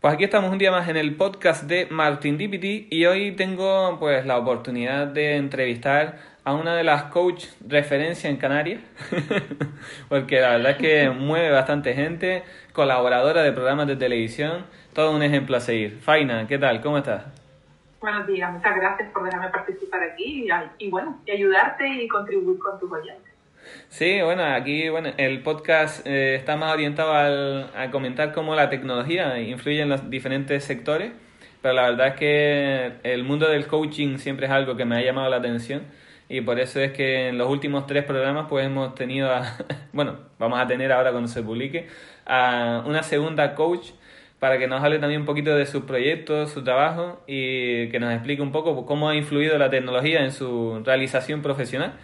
Pues aquí estamos un día más en el podcast de Martin Dipity y hoy tengo pues la oportunidad de entrevistar a una de las coach referencia en Canarias, porque la verdad es que mueve bastante gente, colaboradora de programas de televisión, todo un ejemplo a seguir. Faina, ¿qué tal? ¿Cómo estás? Buenos días, muchas gracias por dejarme participar aquí y, y bueno, y ayudarte y contribuir con tus oyentes. Sí, bueno, aquí bueno, el podcast eh, está más orientado al, a comentar cómo la tecnología influye en los diferentes sectores, pero la verdad es que el mundo del coaching siempre es algo que me ha llamado la atención y por eso es que en los últimos tres programas pues hemos tenido, a, bueno, vamos a tener ahora cuando se publique, a una segunda coach para que nos hable también un poquito de sus proyectos, su trabajo y que nos explique un poco cómo ha influido la tecnología en su realización profesional.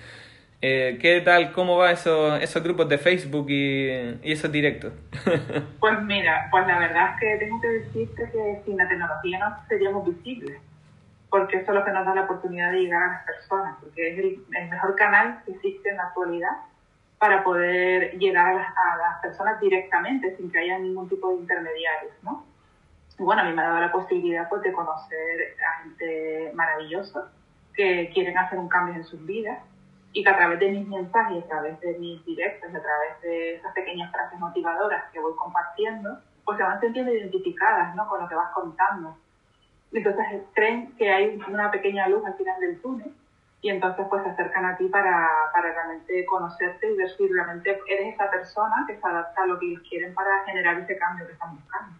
Eh, ¿Qué tal? ¿Cómo va eso, esos grupos de Facebook y, y esos directos? pues mira, pues la verdad es que tengo que decirte que sin la tecnología no seríamos visibles, porque eso es lo que nos da la oportunidad de llegar a las personas, porque es el, el mejor canal que existe en la actualidad para poder llegar a las, a las, personas directamente sin que haya ningún tipo de intermediarios, ¿no? Y bueno, a mí me ha dado la posibilidad pues, de conocer a gente maravillosa que quieren hacer un cambio en sus vidas y que a través de mis mensajes, a través de mis directos, a través de esas pequeñas frases motivadoras que voy compartiendo, pues se van sintiendo identificadas ¿no? con lo que vas contando. Entonces creen que hay una pequeña luz al final del túnel y entonces pues se acercan a ti para, para realmente conocerte y ver si realmente eres esa persona que se adapta a lo que ellos quieren para generar ese cambio que están buscando.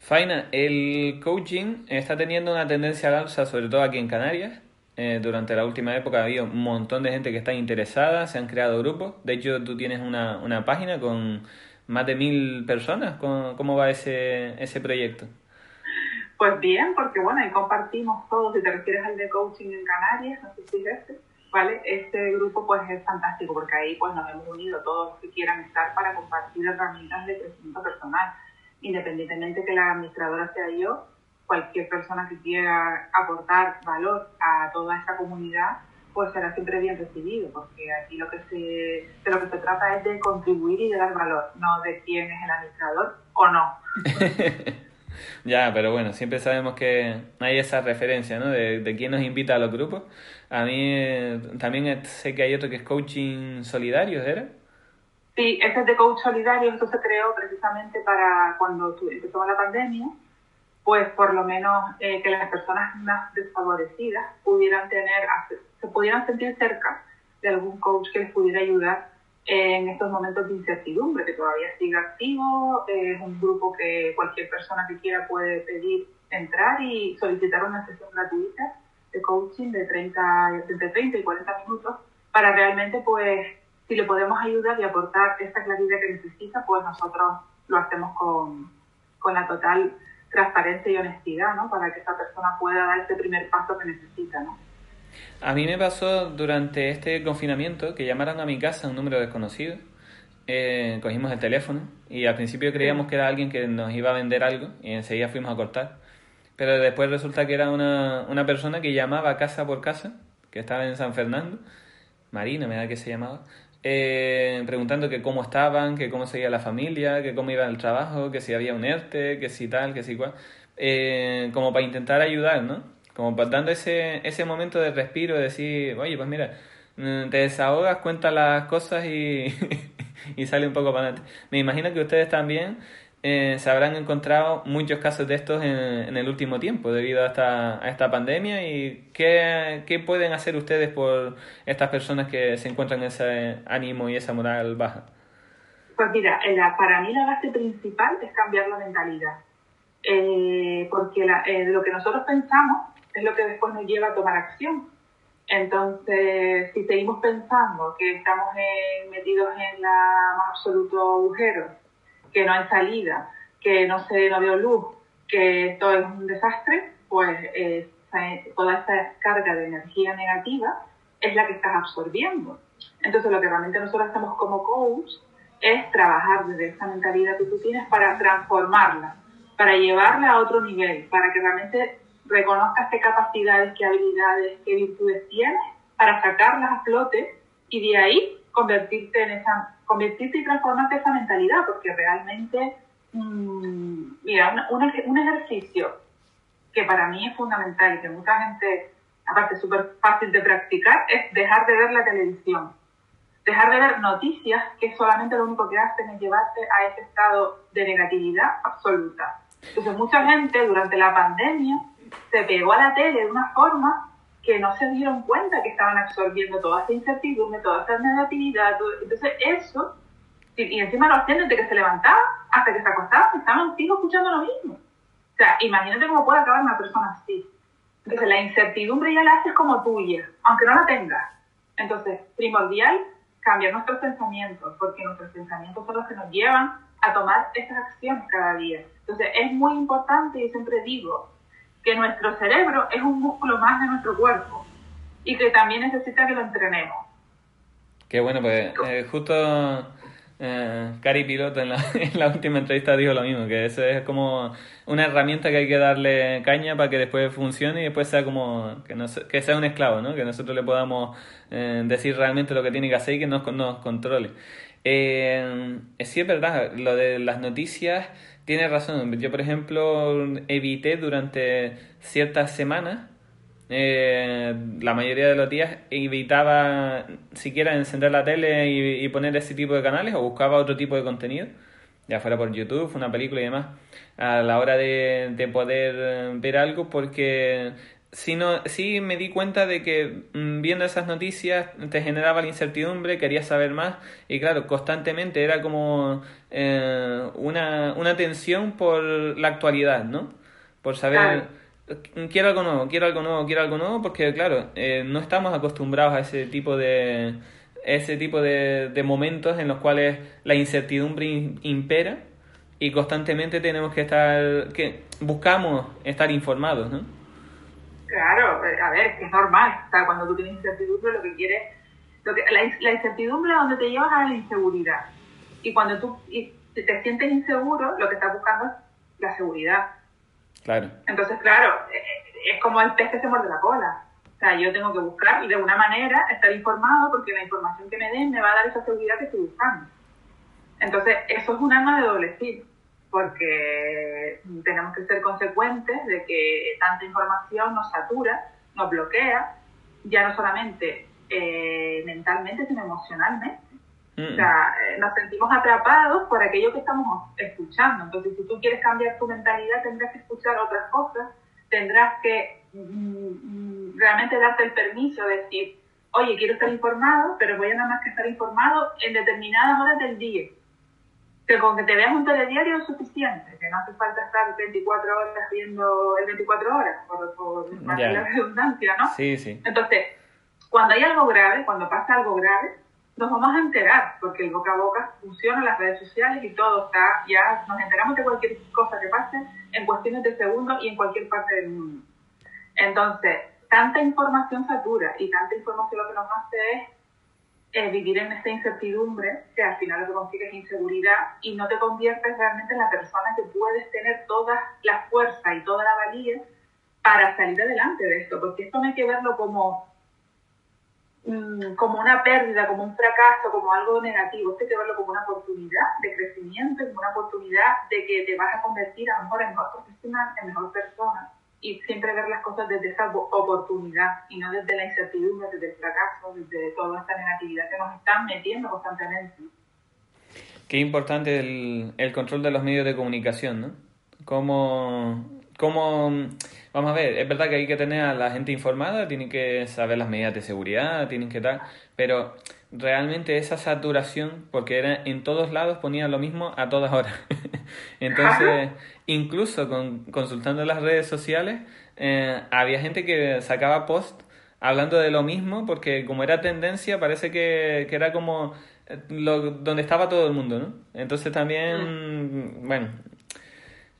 Faina, el coaching está teniendo una tendencia al alza, sobre todo aquí en Canarias. Eh, durante la última época ha habido un montón de gente que está interesada, se han creado grupos. De hecho, tú tienes una, una página con más de mil personas. ¿Cómo, cómo va ese, ese proyecto? Pues bien, porque bueno, ahí compartimos todos. Si te refieres al de coaching en Canarias, no sé si es este, ¿vale? Este grupo pues es fantástico porque ahí pues nos hemos unido todos los que quieran estar para compartir herramientas de crecimiento personal. Independientemente que la administradora sea yo, cualquier persona que quiera aportar valor a toda esta comunidad, pues será siempre bien recibido, porque aquí lo que se, de lo que se trata es de contribuir y de dar valor, no de quién es el administrador o no. ya, pero bueno, siempre sabemos que hay esa referencia, ¿no? De, de quién nos invita a los grupos. A mí eh, también sé que hay otro que es coaching solidario, ¿era? Sí, este es de coach solidario, esto se creó precisamente para cuando empezó la pandemia pues por lo menos eh, que las personas más desfavorecidas pudieran tener, se pudieran sentir cerca de algún coach que les pudiera ayudar en estos momentos de incertidumbre, que todavía sigue activo, es un grupo que cualquier persona que quiera puede pedir entrar y solicitar una sesión gratuita de coaching de 30, entre 30 y 40 minutos para realmente, pues, si le podemos ayudar y aportar esta claridad que necesita, pues nosotros lo hacemos con, con la total transparencia y honestidad, ¿no? Para que esa persona pueda dar ese primer paso que necesita, ¿no? A mí me pasó durante este confinamiento que llamaron a mi casa un número desconocido. Eh, cogimos el teléfono y al principio creíamos que era alguien que nos iba a vender algo y enseguida fuimos a cortar. Pero después resulta que era una, una persona que llamaba casa por casa, que estaba en San Fernando, Marina me da que se llamaba, eh, preguntando que cómo estaban, que cómo seguía la familia, que cómo iba el trabajo, que si había un ERTE, que si tal, que si cual, eh, como para intentar ayudar, ¿no? Como para dando ese, ese momento de respiro, de decir, oye, pues mira, mm, te desahogas, cuentas las cosas y, y sale un poco para adelante. Me imagino que ustedes también eh, se habrán encontrado muchos casos de estos en, en, el último tiempo debido a esta, a esta pandemia y qué, qué, pueden hacer ustedes por estas personas que se encuentran en ese ánimo y esa moral baja. Pues mira, la, para mí la base principal es cambiar la mentalidad, eh, porque la, eh, lo que nosotros pensamos es lo que después nos lleva a tomar acción. Entonces, si seguimos pensando que estamos en, metidos en la más absoluto agujero, que no hay salida, que no se no veo luz, que todo es un desastre, pues eh, toda esa carga de energía negativa es la que estás absorbiendo. Entonces lo que realmente nosotros hacemos como coach es trabajar desde esa mentalidad que tú tienes para transformarla, para llevarla a otro nivel, para que realmente reconozcas qué capacidades, qué habilidades, qué virtudes tienes, para sacarlas a flote y de ahí convertirte en esa convertirte y transformarte esa mentalidad, porque realmente, mmm, Mira, un, ejercicio que para mí es fundamental y que mucha gente, aparte súper fácil de practicar, es dejar de ver la televisión. Dejar de ver noticias que solamente lo único que hacen es llevarte a ese estado de negatividad absoluta. Entonces mucha gente durante la pandemia se pegó a la tele de una forma que no se dieron cuenta que estaban absorbiendo toda esa incertidumbre, toda esa negatividad. Entonces eso, y, encima lo hacían desde que se levantaba hasta que se acostaba, estaban fijos escuchando lo mismo. O sea, imagínate cómo puede acabar una persona así. Entonces la incertidumbre ya la haces como tuya, aunque no la tengas. Entonces, primordial, cambiar nuestros pensamientos, porque nuestros pensamientos son los que nos llevan a tomar esas acciones cada día. Entonces, es muy importante, y siempre digo, que nuestro cerebro es un músculo más de nuestro cuerpo y que también necesita que lo entrenemos. Qué bueno, pues eh, justo eh, Cari Piloto en la, en la, última entrevista dijo lo mismo, que eso es como una herramienta que hay que darle caña para que después funcione y después sea como que, no, que sea un esclavo, ¿no? que nosotros le podamos eh, decir realmente lo que tiene que hacer y que nos, nos controle. Eh, sí es verdad, lo de las noticias tiene razón. Yo, por ejemplo, evité durante ciertas semanas, eh, la mayoría de los días, evitaba siquiera encender la tele y, poner ese tipo de canales o buscaba otro tipo de contenido, ya fuera por YouTube, una película y demás, a la hora de poder ver algo, porque sino, sí me di cuenta de que mm, viendo esas noticias te generaba la incertidumbre, querías saber más y claro, constantemente era como eh, una, una tensión por la actualidad, ¿no? Por saber, quiero algo nuevo, quiero algo nuevo, quiero algo nuevo, porque claro, eh, no estamos acostumbrados a ese tipo de ese tipo de, de momentos en los cuales la incertidumbre impera y constantemente tenemos que estar, que buscamos estar informados, ¿no? Claro, eh, a ver, es normal. O sea, cuando tú tienes incertidumbre, lo que quieres. Lo que, la, la incertidumbre es donde te llevas a la inseguridad. Y cuando tú y, te sientes inseguro, lo que estás buscando es la seguridad. Claro. Entonces, claro, eh, es como el pez que se muerde la cola. O sea, yo tengo que buscar y de una manera estar informado porque la información que me den me va a dar esa seguridad que estoy buscando. Entonces, eso es un arma de doble filo porque tenemos que ser consecuentes de que tanta información nos satura, nos bloquea, ya no solamente eh, mentalmente, sino emocionalmente. O sea, eh, nos sentimos atrapados por aquello que estamos escuchando. Entonces, si tú quieres cambiar tu mentalidad, tendrás que escuchar otras cosas, tendrás que mm, mm, realmente darte el permiso de decir, oye, quiero estar informado, pero voy a nada más que estar informado en determinadas horas del día que con que te veas un telediario es suficiente, que no hace falta estar 24 horas viendo el 24 horas, por, por la redundancia, ¿no? Sí, sí. Entonces, cuando hay algo grave, cuando pasa algo grave, nos vamos a enterar, porque el boca a boca funciona en las redes sociales y todo está, ya nos enteramos de cualquier cosa que pase en cuestiones de segundos y en cualquier parte del mundo. Entonces, tanta información satura y tanta información lo que nos hace es eh, vivir en esta incertidumbre, que al final lo que consigues es inseguridad y no te conviertes realmente en la persona que puedes tener toda la fuerza y toda la valía para salir adelante de esto, porque esto no hay que verlo como, mm, como una pérdida, como un fracaso, como algo negativo, esto hay que verlo como una oportunidad de crecimiento, como una oportunidad de que te vas a convertir a lo mejor en mejor profesional, en mejor persona y siempre ver las cosas desde esa oportunidad y no desde la incertidumbre, desde el fracaso, desde toda esta negatividad que nos están metiendo constantemente. Qué importante el, el control de los medios de comunicación, ¿no? Cómo, cómo, vamos a ver, es verdad que hay que tener a la gente informada, tienen que saber las medidas de seguridad, tienen que tal, pero realmente esa saturación, porque era en todos lados ponían lo mismo a todas horas. Entonces, incluso con, consultando las redes sociales, eh, había gente que sacaba post hablando de lo mismo, porque como era tendencia, parece que, que era como eh, lo, donde estaba todo el mundo, ¿no? Entonces también, mm. bueno,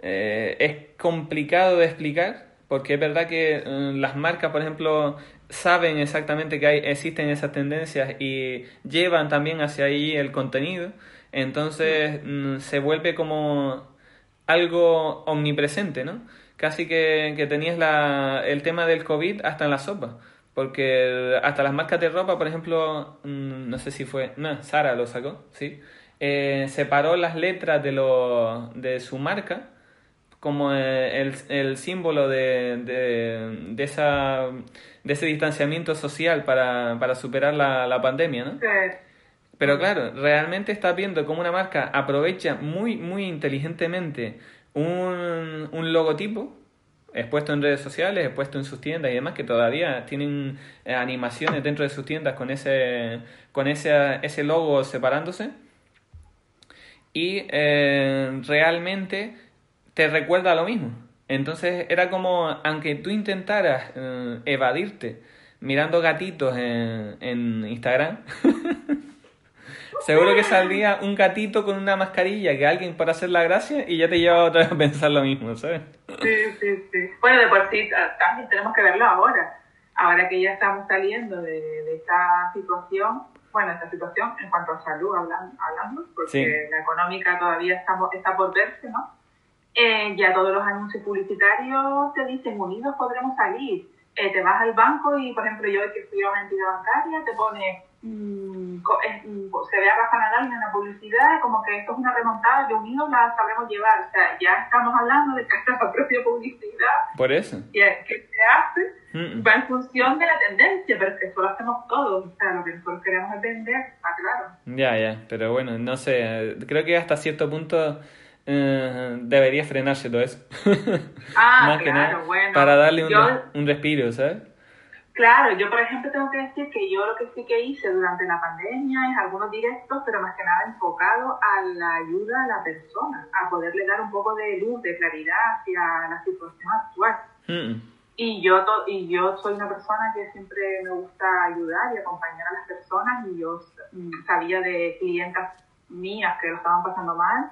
eh, es complicado de explicar, porque es verdad que las marcas, por ejemplo, saben exactamente que hay, existen esas tendencias y llevan también hacia ahí el contenido, entonces mm, se vuelve como algo omnipresente, ¿no? Casi que, que tenías la, el tema del COVID hasta en la sopa. Porque hasta las marcas de ropa, por ejemplo, mm, no sé si fue, no, Sara lo sacó, ¿sí? Eh, separó las letras de, lo, de su marca como el, el símbolo de, de, esa, de ese distanciamiento social para, para superar la, la pandemia, ¿no? Pero claro, realmente estás viendo cómo una marca aprovecha muy, muy inteligentemente un, un logotipo expuesto en redes sociales, expuesto en sus tiendas y demás, que todavía tienen eh, animaciones dentro de sus tiendas con ese, con ese, ese logo separándose. Y eh, realmente te recuerda lo mismo. Entonces era como, aunque tú intentaras eh, evadirte mirando gatitos en, en Instagram, seguro que saldría un gatito con una mascarilla que alguien para hacer la gracia y ya te lleva otra vez a pensar lo mismo, ¿sabes? Sí, sí, sí. Bueno, de por sí también tenemos que verlo ahora. Ahora que ya estamos saliendo de, de esta situación, bueno, esta situación en cuanto a salud hablando, porque la económica todavía está, está por verse, ¿no? Eh, ya todos los anuncios publicitarios te dicen unidos podremos salir. Eh, te vas al banco y, por ejemplo, yo que fui a una entidad bancaria, te pone, mm, mm, se ve a Rafa Nadal en la publicidad, como que esto es una remontada, de unidos la sabremos llevar. O sea, ya estamos hablando de que esta la propia publicidad. Por eso. Que, se hace, va en función de la tendencia, pero es que eso lo hacemos todos. O sea, lo que nosotros queremos es vender, está claro. Ya, ya, pero bueno, no sé, creo que hasta cierto punto eh, debería frenarse todo eso. Ah, claro, bueno. Para darle un, un, respiro, ¿sabes? Claro, yo por ejemplo tengo que decir que yo lo que sí que hice durante la pandemia es algunos directos, pero más que nada enfocado a la ayuda a la persona, a poderle dar un poco de luz, de claridad hacia la situación actual. Mm. Y yo, y yo soy una persona que siempre me gusta ayudar y acompañar a las personas y yo mm, sabía de clientas mías que lo estaban pasando mal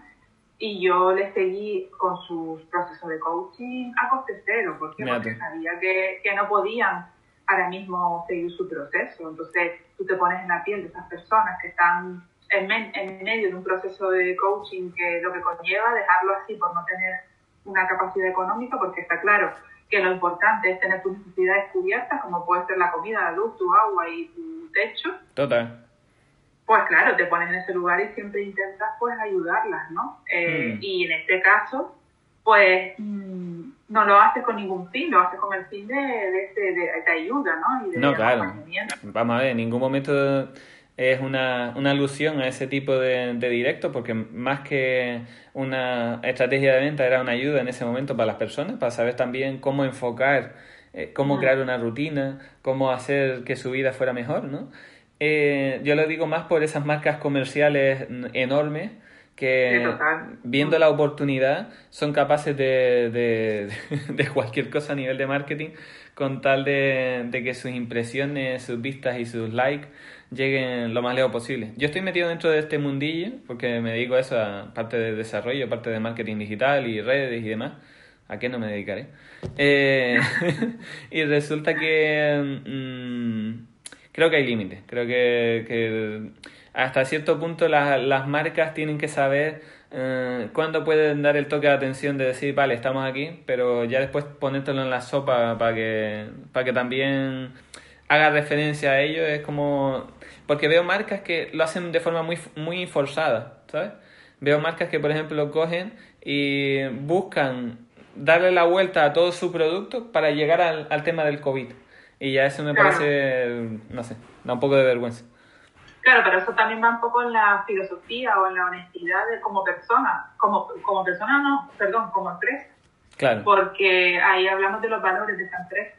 y yo les seguí con sus procesos de coaching a coste cero, porque, sabía que, que, no podían ahora mismo seguir su proceso. Entonces tú te pones en la piel de esas personas que están en, en medio de un proceso de coaching que lo que conlleva dejarlo así por no tener una capacidad económica, porque está claro que lo importante es tener tus necesidades cubiertas, como puede ser la comida, la luz, tu agua y tu techo. Total pues claro, te pones en ese lugar y siempre intentas pues ayudarlas, ¿no? Eh, mm. Y en este caso, pues mm, no lo haces con ningún fin, lo haces con el fin de, de, ayuda, ¿no? no, claro. Vamos a ver, en ningún momento es una, una alusión a ese tipo de, de directo, porque más que una estrategia de venta era una ayuda en ese momento para las personas, para saber también cómo enfocar, eh, cómo mm. crear una rutina, cómo hacer que su vida fuera mejor, ¿no? Eh, yo lo digo más por esas marcas comerciales enormes que viendo la oportunidad son capaces de, de, de, cualquier cosa a nivel de marketing con tal de, que sus impresiones, sus vistas y sus likes lleguen lo más lejos posible. Yo estoy metido dentro de este mundillo porque me dedico a eso, a parte de desarrollo, parte de marketing digital y redes y demás. ¿A qué no me dedicaré? Eh, y resulta que... Mm, creo que hay límites. Creo que, hasta cierto punto las, marcas tienen que saber eh, cuándo pueden dar el toque de atención de decir, vale, estamos aquí, pero ya después ponértelo en la sopa para que, para que también haga referencia a ello. Es como... Porque veo marcas que lo hacen de forma muy, muy forzada, ¿sabes? Veo marcas que, por ejemplo, cogen y buscan darle la vuelta a todo su producto para llegar al, al tema del COVID. Y ya eso me parece, no sé, da un poco de vergüenza. Claro, pero eso también va un poco en la filosofía o en la honestidad de como persona, como, como persona no, perdón, como empresa. Claro. Porque ahí hablamos de los valores de esa empresa.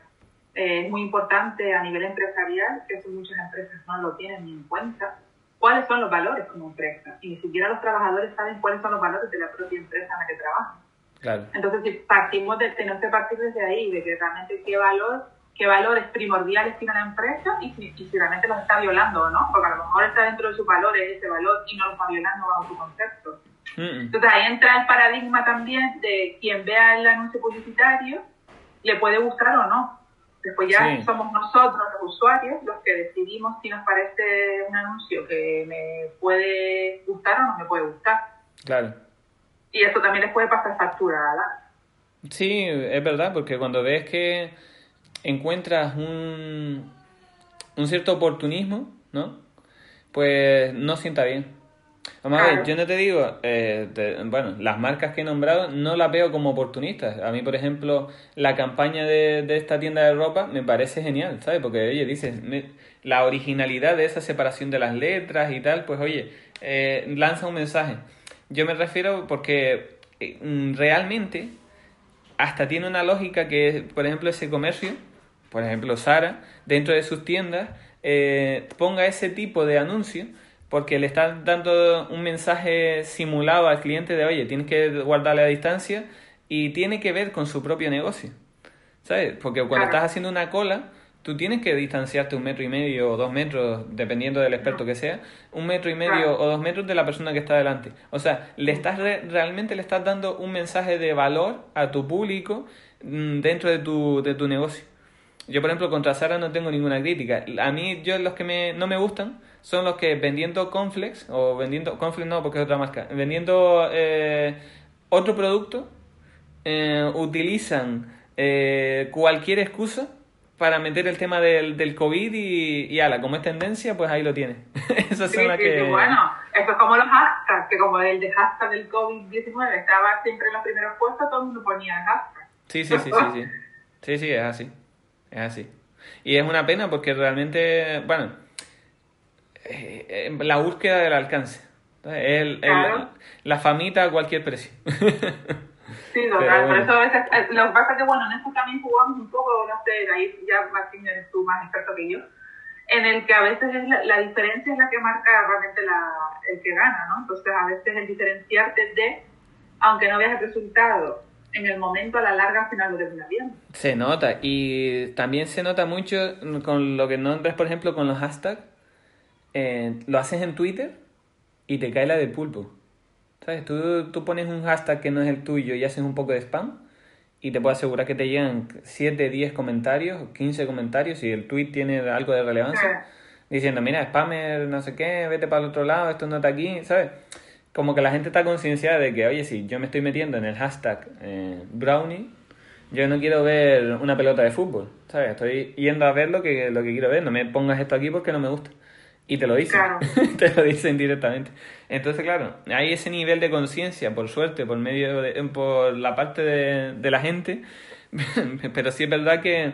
Eh, es muy importante a nivel empresarial, que eso muchas empresas no lo tienen ni en cuenta, cuáles son los valores como empresa. Y ni siquiera los trabajadores saben cuáles son los valores de la propia empresa en la que trabajan. Claro. Entonces, si partimos de, tenemos que partir desde ahí, de que realmente qué valor qué valores primordiales tiene la empresa y si, realmente los está violando o no, porque a lo mejor está dentro de sus valores ese valor y no lo está violando bajo su concepto. Entonces ahí entra el paradigma también de quien vea el anuncio publicitario, le puede gustar o no. Después ya somos nosotros, los usuarios, los que decidimos si nos parece un anuncio que me puede gustar o no me puede gustar. Claro. Y eso también les puede pasar factura, ¿verdad? Sí, es verdad, porque cuando ves que encuentras un, un cierto oportunismo, ¿no? Pues no sienta bien. Vamos a ver, yo no te digo, eh, bueno, las marcas que he nombrado no las veo como oportunistas. A mí, por ejemplo, la campaña de, de esta tienda de ropa me parece genial, ¿sabes? Porque, oye, dices, la originalidad de esa separación de las letras y tal, pues, oye, eh, lanza un mensaje. Yo me refiero porque eh, mm, realmente hasta tiene una lógica que, por ejemplo, ese comercio, por ejemplo, Sara, dentro de sus tiendas, ponga ese tipo de anuncio porque le están dando un mensaje simulado al cliente de, oye, tienes que guardarle a distancia y tiene que ver con su propio negocio. ¿Sabes? Porque cuando estás haciendo una cola, tú tienes que distanciarte un metro y medio o dos metros, dependiendo del experto que sea, un metro y medio o dos metros de la persona que está delante. O sea, le estás realmente le estás dando un mensaje de valor a tu público mm, dentro de tu, de tu negocio. Yo, por ejemplo, contra Sara no tengo ninguna crítica. A mí, yo los que me, no me gustan son los que vendiendo Conflex, o vendiendo, Conflex no, porque es otra marca, vendiendo eh, otro producto, eh, utilizan eh, cualquier excusa para meter el tema del, del COVID y, y ala, como es tendencia, pues ahí lo tiene. Esas son las que... bueno, esto es como los hashtags, que como el de hashtag del COVID-19 estaba siempre en los primeros puestos, todo el mundo ponía hashtag. Sí, sí, sí, sí, sí. Sí, sí, es así. Es así. Y es una pena porque realmente, bueno, eh, la búsqueda del alcance. El, la famita a cualquier precio. sí, total. Por eso a veces, eh, lo que pasa es que, bueno, en esto también jugamos un poco, no sé, ahí ya Martín eres tú más experto que yo, en el que a veces es la, diferencia es la que marca realmente la, el que gana, ¿no? Entonces, a veces el diferenciarte de, aunque no veas el resultado en el momento, a la larga, al final lo terminas viendo. Se nota, y también se nota mucho con lo que nombres, por ejemplo, con los hashtags eh, lo haces en Twitter y te cae la de pulpo. ¿Sabes? Tú, tú pones un hashtag que no es el tuyo y haces un poco de spam y te puedo asegurar que te llegan 7, 10 comentarios, 15 comentarios y el tweet tiene algo de relevancia diciendo, mira, spammer, no sé qué, vete para el otro lado, esto no está aquí, ¿sabes? Como que la gente está concienciada de que, oye, si yo me estoy metiendo en el hashtag eh, brownie, yo no quiero ver una pelota de fútbol, ¿sabes? Estoy yendo a ver lo que, lo que quiero ver, no me pongas esto aquí porque no me gusta. Y te lo dicen. te lo dicen directamente. Entonces, claro, hay ese nivel de conciencia, por suerte, por medio de, por la parte de, de la gente, pero sí es verdad que,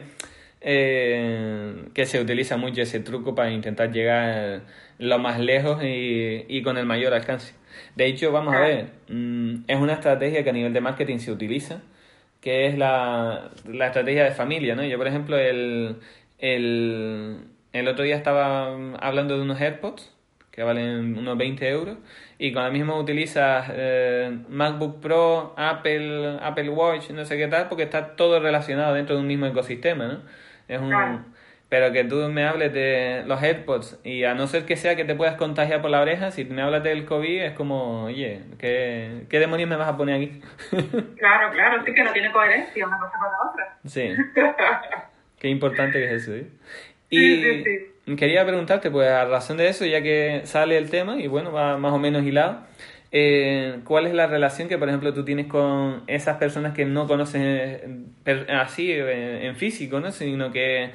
eh, que se utiliza mucho ese truco para intentar llegar lo más lejos y, y con el mayor alcance. De hecho, vamos a ver, mm, es una estrategia que a nivel de marketing se utiliza, que es la, la estrategia de familia, ¿no? Yo, por ejemplo, el, el el otro día estaba mm, hablando de unos AirPods que valen unos 20 euros y con la misma utilizas eh, MacBook Pro, Apple, Apple Watch, no sé qué tal, porque está todo relacionado dentro de un mismo ecosistema, ¿no? Es un... Pero que tú me hables de los AirPods y a no ser que sea que te puedas contagiar por la oreja, si me hablas del COVID es como, oye, ¿qué, qué demonios me vas a poner aquí? claro, claro, sí que no tiene coherencia una cosa con la otra. Sí. Qué importante que es eso, ¿eh? Y quería preguntarte, pues a razón de eso, ya que sale el tema y bueno, va más o menos hilado, eh, ¿cuál es la relación que, por ejemplo, tú tienes con esas personas que no conoces eh, así eh, en físico, ¿no? sino que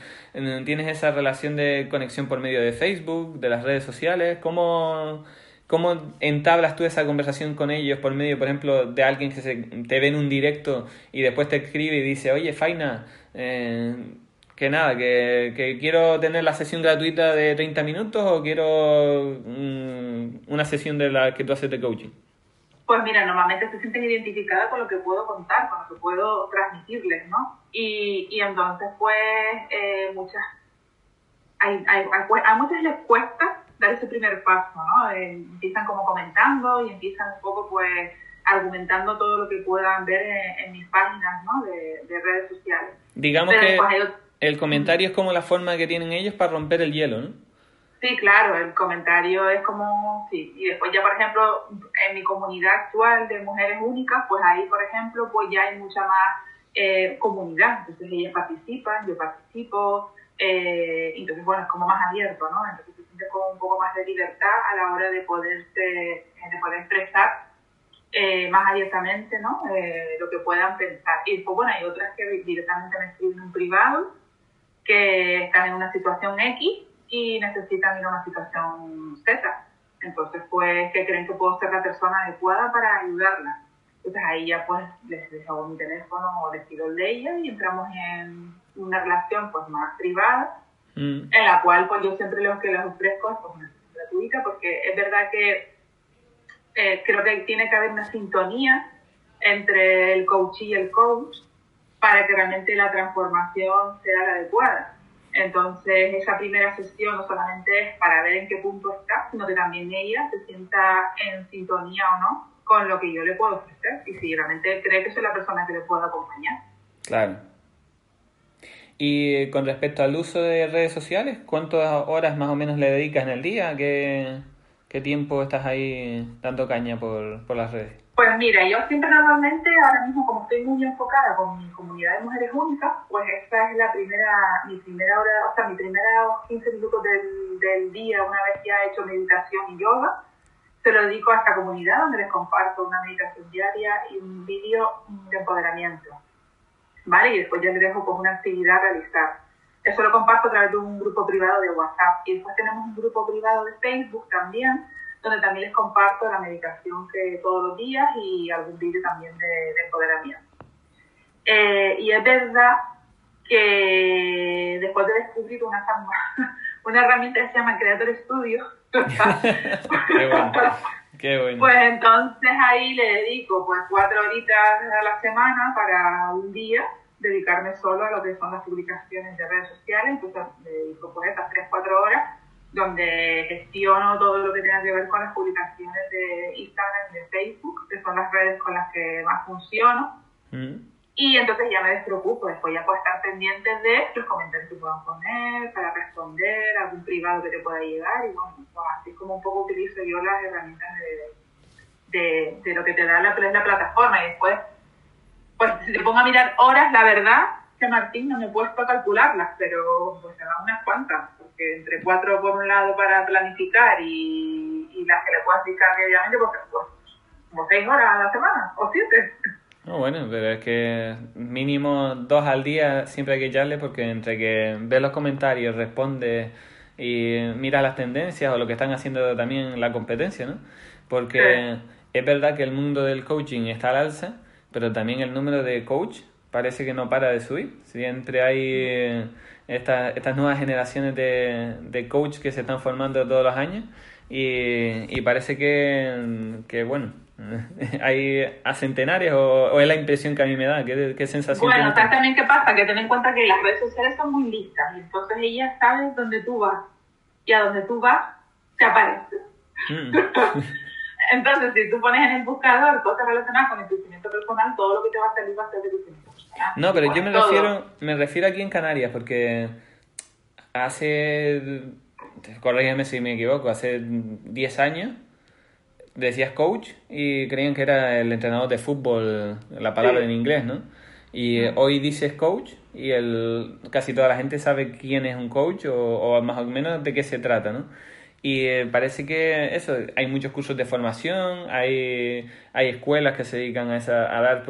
tienes esa relación de conexión por medio de Facebook, de las redes sociales? ¿Cómo, ¿Cómo entablas tú esa conversación con ellos por medio, por ejemplo, de alguien que se, te ve en un directo y después te escribe y dice, oye, Faina, eh, que nada, que, que, quiero tener la sesión gratuita de 30 minutos o quiero mm, una sesión de la que tú haces de coaching? Pues mira, normalmente se sienten identificadas con lo que puedo contar, con lo que puedo transmitirles, ¿no? Y, y entonces, pues, eh, muchas, hay, hay, hay, a muchas les cuesta dar ese primer paso, ¿no? Eh, empiezan como comentando y empiezan un poco, pues, argumentando todo lo que puedan ver en, mis páginas, ¿no? De, de, redes sociales. Digamos que el comentario es como la forma que tienen ellos para romper el hielo, ¿no? Sí, claro, el comentario es como, sí, y después ya, por ejemplo, en mi comunidad actual de mujeres únicas, pues ahí, por ejemplo, pues ya hay mucha más eh, comunidad, entonces ellas participan, yo participo, eh, entonces, bueno, es como más abierto, ¿no? Entonces se siente como un poco más de libertad a la hora de poderse, de poder expresar eh, más abiertamente, ¿no? lo que puedan pensar. Y pues bueno, hay otras que directamente me escriben en privado, que están en una situación X y necesitan ir a una situación Z. Entonces, pues, que creen que puedo ser la persona adecuada para ayudarla. Entonces ahí ya pues les dejo mi teléfono o les pido el de ella y entramos en una relación pues más privada, mm. en la cual pues yo siempre lo que les ofrezco es pues, una gratuita porque es verdad que eh, creo que tiene que haber una sintonía entre el coach y el coach para que realmente la transformación sea la adecuada. Entonces, esa primera sesión no solamente es para ver en qué punto está, sino que también ella se sienta en sintonía o no con lo que yo le puedo ofrecer y si realmente cree que soy la persona que le puedo acompañar. Claro. Y con respecto al uso de redes sociales, ¿cuántas horas más o menos le dedicas en el día? ¿Qué, qué tiempo estás ahí dando caña por, por las redes? Pues mira, yo siempre normalmente, ahora mismo como estoy muy enfocada con mi comunidad de mujeres únicas, pues esta es la primera, mi primera hora, o sea, mi primera 15 minutos del, del día, una vez ya he hecho meditación y yoga, se lo dedico a esta comunidad donde les comparto una meditación diaria y un vídeo de empoderamiento. ¿Vale? Y después ya les dejo pues una actividad a realizar. Eso lo comparto a través de un grupo privado de WhatsApp. Y después tenemos un grupo privado de Facebook también, donde también les comparto la meditación que todos los días y algún vídeo también de, empoderamiento. Eh, y es verdad que después de descubrir una, una herramienta que se llama Creator Studio, Qué bueno. Qué bueno. Pues entonces ahí le dedico pues cuatro horitas a la semana para un día dedicarme solo a lo que son las publicaciones de redes sociales, entonces le dedico pues estas tres, cuatro horas donde gestiono todo lo que tenga que ver con las publicaciones de Instagram y de Facebook, que son las redes con las que más funciono. Mm. Y entonces ya me despreocupo, después ya puedo estar pendientes de los comentarios que puedan poner, para responder, algún privado que te pueda llegar, y bueno, pues así como un poco utilizo yo las herramientas de, de, lo que te da la, la plataforma. Y después, pues si te pongo a mirar horas, la verdad que Martín no me he puesto a calcularlas, pero pues se dan unas cuantas, porque entre cuatro por un lado para planificar y, y las que le puedo aplicar diariamente, pues, pues como seis horas a la semana, o siete. No, bueno, pero es que mínimo dos al día siempre hay que echarle porque entre que ves los comentarios, responde y mira las tendencias o lo que están haciendo también la competencia, ¿no? Porque es verdad que el mundo del coaching está al alza, pero también el número de coach parece que no para de subir. Siempre hay estas, estas nuevas generaciones de, de coach que se están formando todos los años y, y parece que, que bueno, hay a centenares o, es la impresión que a mí me da? ¿Qué, qué sensación Bueno, ¿sabes también qué pasa? Que ten en cuenta que las redes sociales son muy listas y entonces ellas saben dónde tú vas y a donde tú vas te aparece. Mm. entonces, si tú pones en el buscador cosas relacionadas con el crecimiento personal, todo lo que te va a salir va a ser de crecimiento. No, pero yo me refiero, me refiero aquí en Canarias porque hace, corrígeme si me equivoco, hace 10 años decías coach y creían que era el entrenador de fútbol, la palabra en inglés, ¿no? Y hoy dices coach y el, casi toda la gente sabe quién es un coach o, o más o menos de qué se trata, ¿no? Y eh, parece que eso, hay muchos cursos de formación, hay, hay escuelas que se dedican a, esa, a dar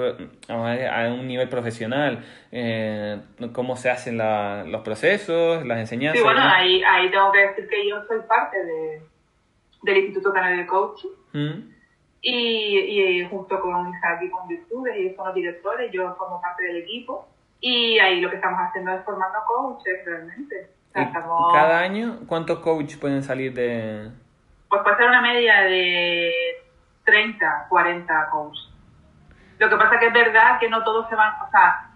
a un nivel profesional eh, cómo se hacen la, los procesos, las enseñanzas. Sí, bueno, ahí, ahí tengo que decir que yo soy parte de, del Instituto Canario de Coaching. Mm. Y, y, junto con Isaac y con Virtudes, ellos son los directores, yo formo parte del equipo. Y ahí lo que estamos haciendo es formando coaches realmente. ¿Cada año cuántos coaches pueden salir de...? Pues puede ser una media de 30, 40 coaches. Lo que pasa que es verdad que no todos se van, o sea,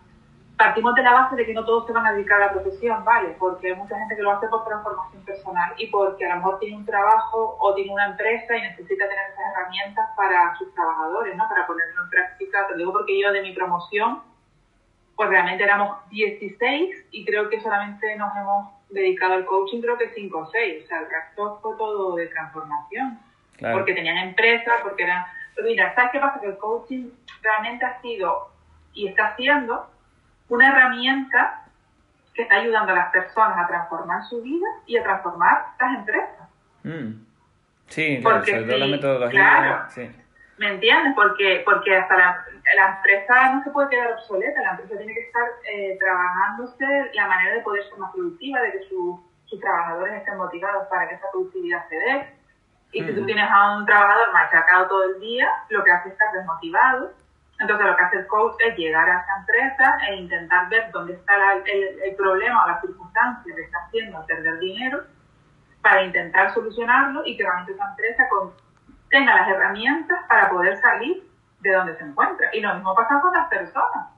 partimos de la base de que no todos se van a dedicar a la profesión, ¿vale? Porque hay mucha gente que lo hace por transformación personal y porque a lo mejor tiene un trabajo o tiene una empresa y necesita tener esas herramientas para sus trabajadores, ¿no? Para ponerlo en práctica. Te digo porque yo de mi promoción, pues realmente éramos 16 y creo que solamente nos hemos dedicado al coaching, creo que 5 o 6. O sea, el resto fue todo de transformación. Porque tenían empresas, porque eran... Pero mira, ¿sabes qué pasa? Que el coaching realmente ha sido y está siendo una herramienta que está ayudando a las personas a transformar su vida y a transformar las empresas. Mm. Sí, porque sobre la metodología. Claro, ¿Me entiendes? Porque, porque hasta la, la, empresa no se puede quedar obsoleta, la empresa tiene que estar eh, trabajándose la manera de poder ser más productiva, de que sus trabajadores estén motivados para que esa productividad se dé. Y si tú tienes a un trabajador machacado todo el día, lo que hace es estar desmotivado. Entonces lo que hace el coach es llegar a esa empresa e intentar ver dónde está el, el, problema o la circunstancia que está haciendo perder dinero para intentar solucionarlo y que realmente esa empresa tenga las herramientas para poder salir de donde se encuentra. Y lo mismo pasa con las personas.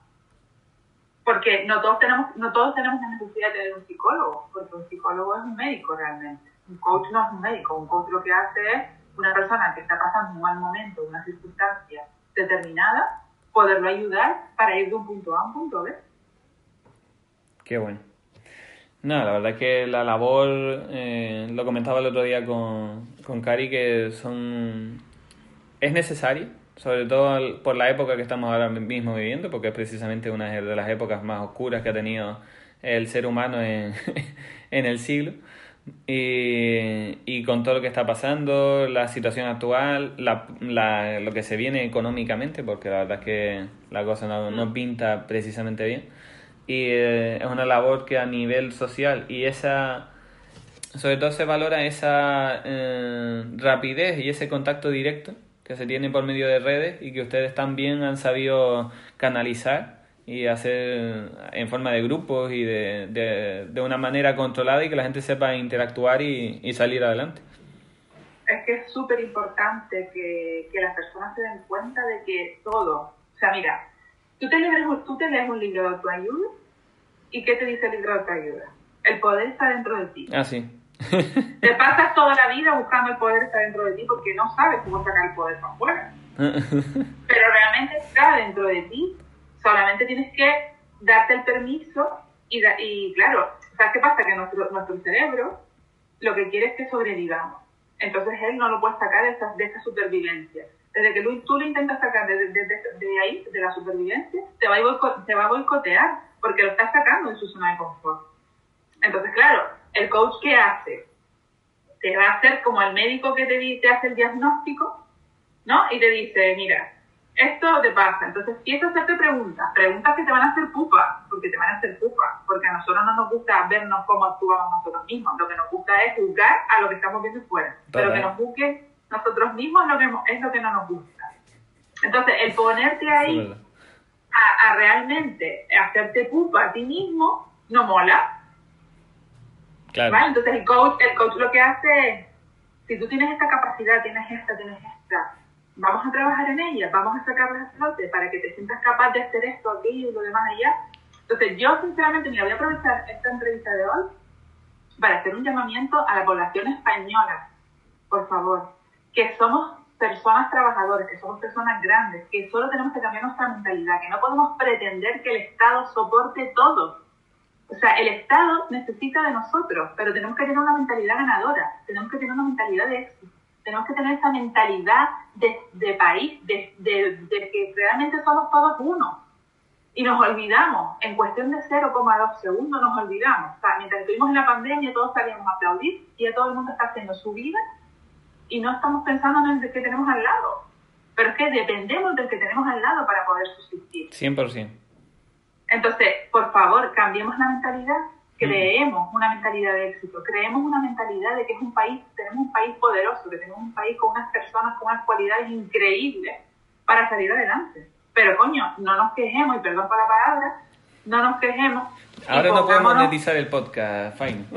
Porque no todos tenemos, no todos tenemos la necesidad de tener un psicólogo, porque un psicólogo es un médico realmente. Un coach no es un médico, un coach lo que hace es una persona que está pasando un mal momento, una circunstancia determinada, poderlo ayudar para ir de un punto A a un punto B. Qué bueno. No, la verdad es que la labor, eh, lo comentaba el otro día con, con Cari, que son es necesario, sobre todo por la época que estamos ahora mismo viviendo, porque es precisamente una de las épocas más oscuras que ha tenido el ser humano en, en el siglo. Y, y, con todo lo que está pasando, la situación actual, la, la, lo que se viene económicamente, porque la verdad es que la cosa no, no pinta precisamente bien y eh, es una labor que a nivel social y esa sobre todo se valora esa eh, rapidez y ese contacto directo que se tiene por medio de redes y que ustedes también han sabido canalizar y hacer en forma de grupos y de, de, de una manera controlada y que la gente sepa interactuar y, y salir adelante. Es que es súper importante que, que las personas se den cuenta de que todo, o sea, mira, Tú te, lees, tú te lees un libro de autoayuda y ¿qué te dice el libro de autoayuda? El poder está dentro de ti. Ah, sí. te pasas toda la vida buscando el poder está dentro de ti porque no sabes cómo sacar el poder para afuera. Pero realmente está dentro de ti. Solamente tienes que darte el permiso y, y claro, ¿sabes qué pasa? Que nuestro, nuestro cerebro lo que quiere es que sobrevivamos. Entonces él no lo puede sacar de esa, de esa supervivencia desde que tú lo intentas sacar de, de, ahí, de la supervivencia, te va, a te va a boicotear, porque lo estás sacando de su zona de confort. Entonces, claro, el coach ¿qué hace? Te va a hacer como el médico que te, te hace el diagnóstico, ¿no? Y te dice, mira, esto te pasa. Entonces empieza a hacerte preguntas, preguntas que te van a hacer pupa, porque te van a hacer pupa, porque a nosotros no nos gusta vernos cómo actuamos nosotros mismos, lo que nos gusta es juzgar a lo que estamos viendo fuera, pero que nos juzguen nosotros mismos lo que, es lo que no nos gusta. Entonces, el ponerte ahí a, realmente hacerte pupa a ti mismo, no mola. Claro. Entonces, el coach, el coach lo que hace es, si tú tienes esta capacidad, tienes esta, tienes esta, vamos a trabajar en ella, vamos a sacarla a flote para que te sientas capaz de hacer esto, aquí y lo demás allá. Entonces, yo sinceramente, me voy a aprovechar esta entrevista de hoy para hacer un llamamiento a la población española. Por favor, que somos personas trabajadoras, que somos personas grandes, que solo tenemos que cambiar nuestra mentalidad, que no podemos pretender que el Estado soporte todo. O sea, el Estado necesita de nosotros, pero tenemos que tener una mentalidad ganadora, tenemos que tener una mentalidad de éxito, tenemos que tener esa mentalidad de, de país, de, de, de, que realmente somos todos uno. Y nos olvidamos, en cuestión de 0,2 segundos nos olvidamos. O sea, mientras estuvimos en la pandemia todos salíamos a aplaudir y ya todo el mundo está haciendo su vida y no estamos pensando en el que tenemos al lado. Pero es que dependemos del que tenemos al lado para poder subsistir. 100%. Entonces, por favor, cambiemos la mentalidad, creemos una mentalidad de éxito, creemos una mentalidad de que es un país, tenemos un país poderoso, que tenemos un país con unas personas con unas cualidades increíbles para salir adelante. Pero coño, no nos quejemos, y perdón por la palabra, no nos quejemos. Ahora no podemos monetizar el podcast, fine.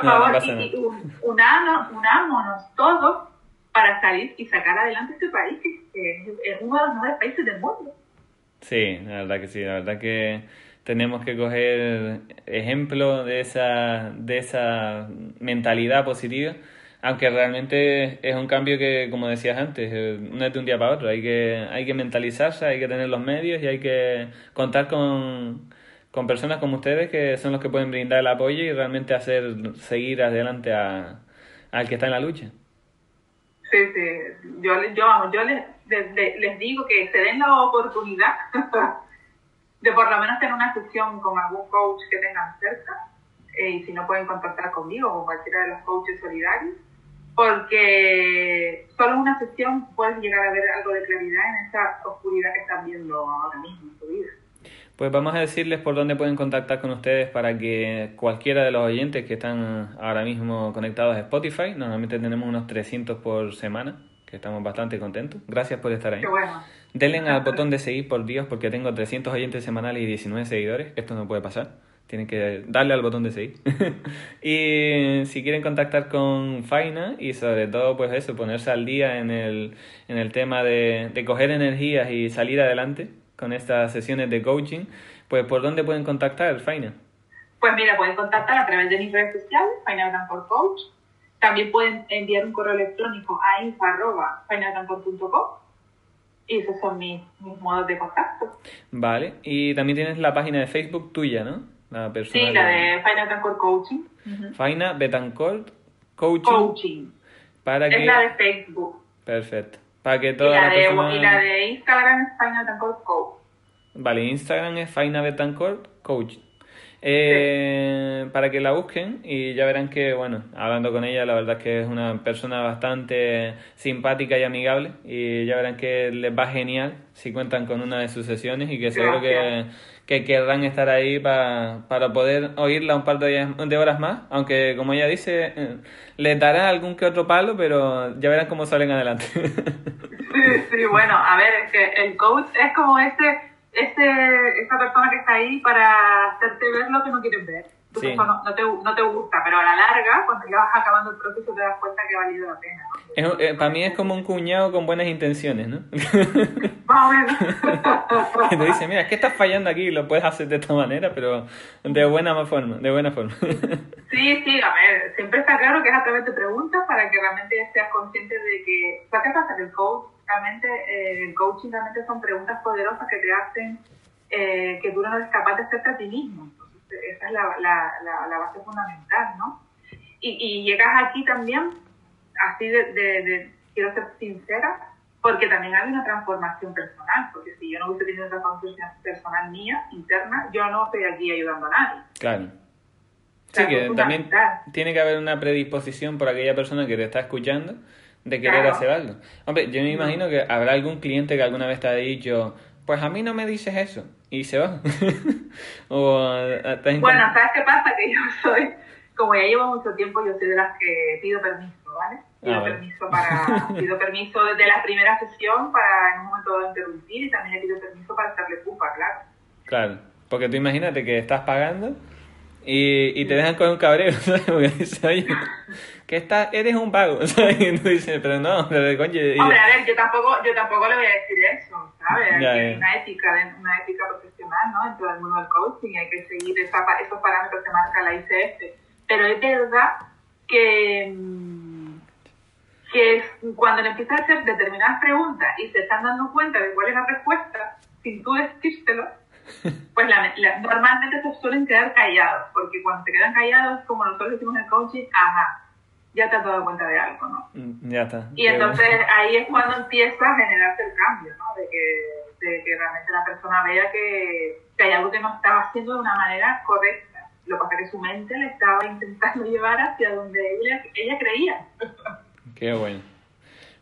Por favor, y, unámonos todos para salir y sacar adelante este país, que es uno de los mejores países del mundo. Sí, la verdad que sí, la verdad que tenemos que coger ejemplo de esa, de esa mentalidad positiva aunque realmente es un cambio que, como decías antes, no es de un día para otro. Hay que, hay que mentalizarse, hay que tener los medios y hay que contar con, con personas como ustedes que son los que pueden brindar el apoyo y realmente hacer seguir adelante a, al que está en la lucha. Sí, sí. Yo, yo, yo les, les, digo que se den la oportunidad de por lo menos tener una sesión con algún coach que tengan cerca. Eh, y si no pueden contactar conmigo o cualquiera de los coaches solidarios porque solo una sesión puedes llegar a ver algo de claridad en esa oscuridad que estás viendo ahora mismo en tu vida. Pues vamos a decirles por dónde pueden contactar con ustedes para que cualquiera de los oyentes que están ahora mismo conectados a Spotify, normalmente tenemos unos 300 por semana, que estamos bastante contentos. Gracias por estar ahí. Qué bueno. Denle al botón de seguir, por Dios, porque tengo 300 oyentes semanales y 19 seguidores. Esto no puede pasar. Tienen que darle al botón de seguir. y si quieren contactar con Faina y sobre todo, pues eso, ponerse al día en el, en el tema de, de coger energías y salir adelante, con estas sesiones de coaching, pues ¿por dónde pueden contactar, Faina? Pues mira, pueden contactar a través de mis redes sociales, Faina Coach. También pueden enviar un correo electrónico a info.finalancourt.com y esos son mis, mis, modos de contacto. Vale, y también tienes la página de Facebook tuya, ¿no? La sí, la de Faina Betancourt Coaching. Uh Faina Betancourt Coaching. Coaching. Para es que... la de Facebook. Perfecto. Para que toda y, la la de, persona... y la de Instagram es Faina Betancourt Coach. Vale, Instagram es Faina Betancourt Coach. Eh, sí. Para que la busquen y ya verán que, bueno, hablando con ella, la verdad es que es una persona bastante simpática y amigable y ya verán que les va genial si cuentan con una de sus sesiones y que seguro que, que querrán estar ahí para, para poder oírla un par de, de horas más, aunque como ella dice, eh, les dará algún que otro palo, pero ya verán cómo salen adelante. sí, sí, bueno, a ver, es que el coach es como este ese, esa persona que está ahí para hacerte ver lo que no quieres ver. Sí. no, no te, no te gusta, pero a la larga, cuando ya vas acabando el proceso, te das cuenta que ha valido la pena. ¿no? Es, eh, para mí es como un cuñado con buenas intenciones, ¿no? Que te dice, mira, es que estás fallando aquí, lo puedes hacer de esta manera, pero de buena forma, de buena forma. Sí, sí, a ver, siempre está claro que es a través de preguntas para que realmente seas consciente de que, ¿sabes qué pasa? El coach, realmente, eh, el coaching realmente son preguntas poderosas que te hacen eh, que tú no eres capaz de hacerte a ti mismo. Entonces, esa es la, la, la, la base fundamental, ¿no? Y, y, llegas aquí también, así de, de, de, quiero ser sincera, porque también hay una transformación personal, porque si yo no hubiese tenido una transformación personal mía, interna, yo no estoy aquí ayudando a nadie. Claro. Sí, que también tiene que haber una predisposición por aquella persona que te está escuchando de querer Claro. hacer algo. Hombre, yo me imagino que habrá algún cliente que alguna vez te ha dicho, pues a mí no me dices eso, y se va. o eh, Bueno, ¿sabes qué pasa? Que yo soy, como ya llevo mucho tiempo, yo soy de las que pido permiso, ¿vale? Pido Ah, vale. permiso para, pido permiso desde la primera sesión para en un momento dado interrumpir y también le pido permiso para estarle pupa, claro. Claro, porque tú imagínate que estás pagando y, y te dejan con un cabreo, ¿sabes? Porque dices, oye, que estás, eres un vago, ¿sabes? Y tú dices, pero no, pero coño, Hombre, a ver, yo tampoco, yo tampoco le voy a decir eso, ¿sabes? Ya, hay ya. una ética, una ética profesional, ¿no? Dentro del mundo del coaching hay que seguir esa esos parámetros que marca la ICF. Pero es verdad que, mm, que cuando le empiezas a hacer determinadas preguntas y se están dando cuenta de cuál es la respuesta, sin tú decírselo, pues la- la- normalmente se suelen quedar callados, porque cuando se quedan callados, como nosotros decimos en el coaching, ajá, ya te has dado cuenta de algo, ¿no? Mm, ya está. Y entonces ahí es cuando empieza a generarse el cambio, ¿no? De que, de que realmente la persona vea que, que hay algo que no estaba haciendo de una manera correcta. Lo que pasa es que su mente le estaba intentando llevar hacia donde ella, ella creía. Qué bueno.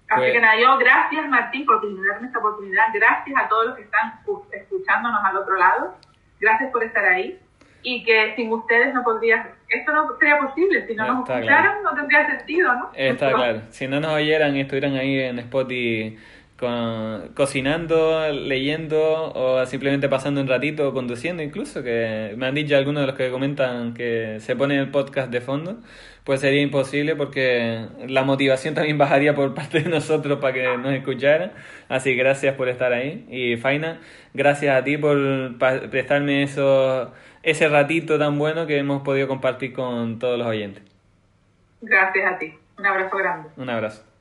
Así Pues- que nada, yo gracias Martín por brindarme esta oportunidad, gracias a todos los que están escu- escuchándonos al otro lado, gracias por estar ahí. Y que sin ustedes no podría, esto no sería posible, si no nos escucharan no tendría sentido, ¿no? Está claro. Si no nos oyeran y estuvieran ahí en Spotify con- cocinando, leyendo o simplemente pasando un ratito o conduciendo incluso, que me han dicho algunos de los que comentan que se pone el podcast de fondo, pues sería imposible porque la motivación también bajaría por parte de nosotros para que nos escucharan. Así que gracias por estar ahí. Y Faina, gracias a ti por prestarme eso, ese ratito tan bueno que hemos podido compartir con todos los oyentes. Gracias a ti, un abrazo grande. Un abrazo.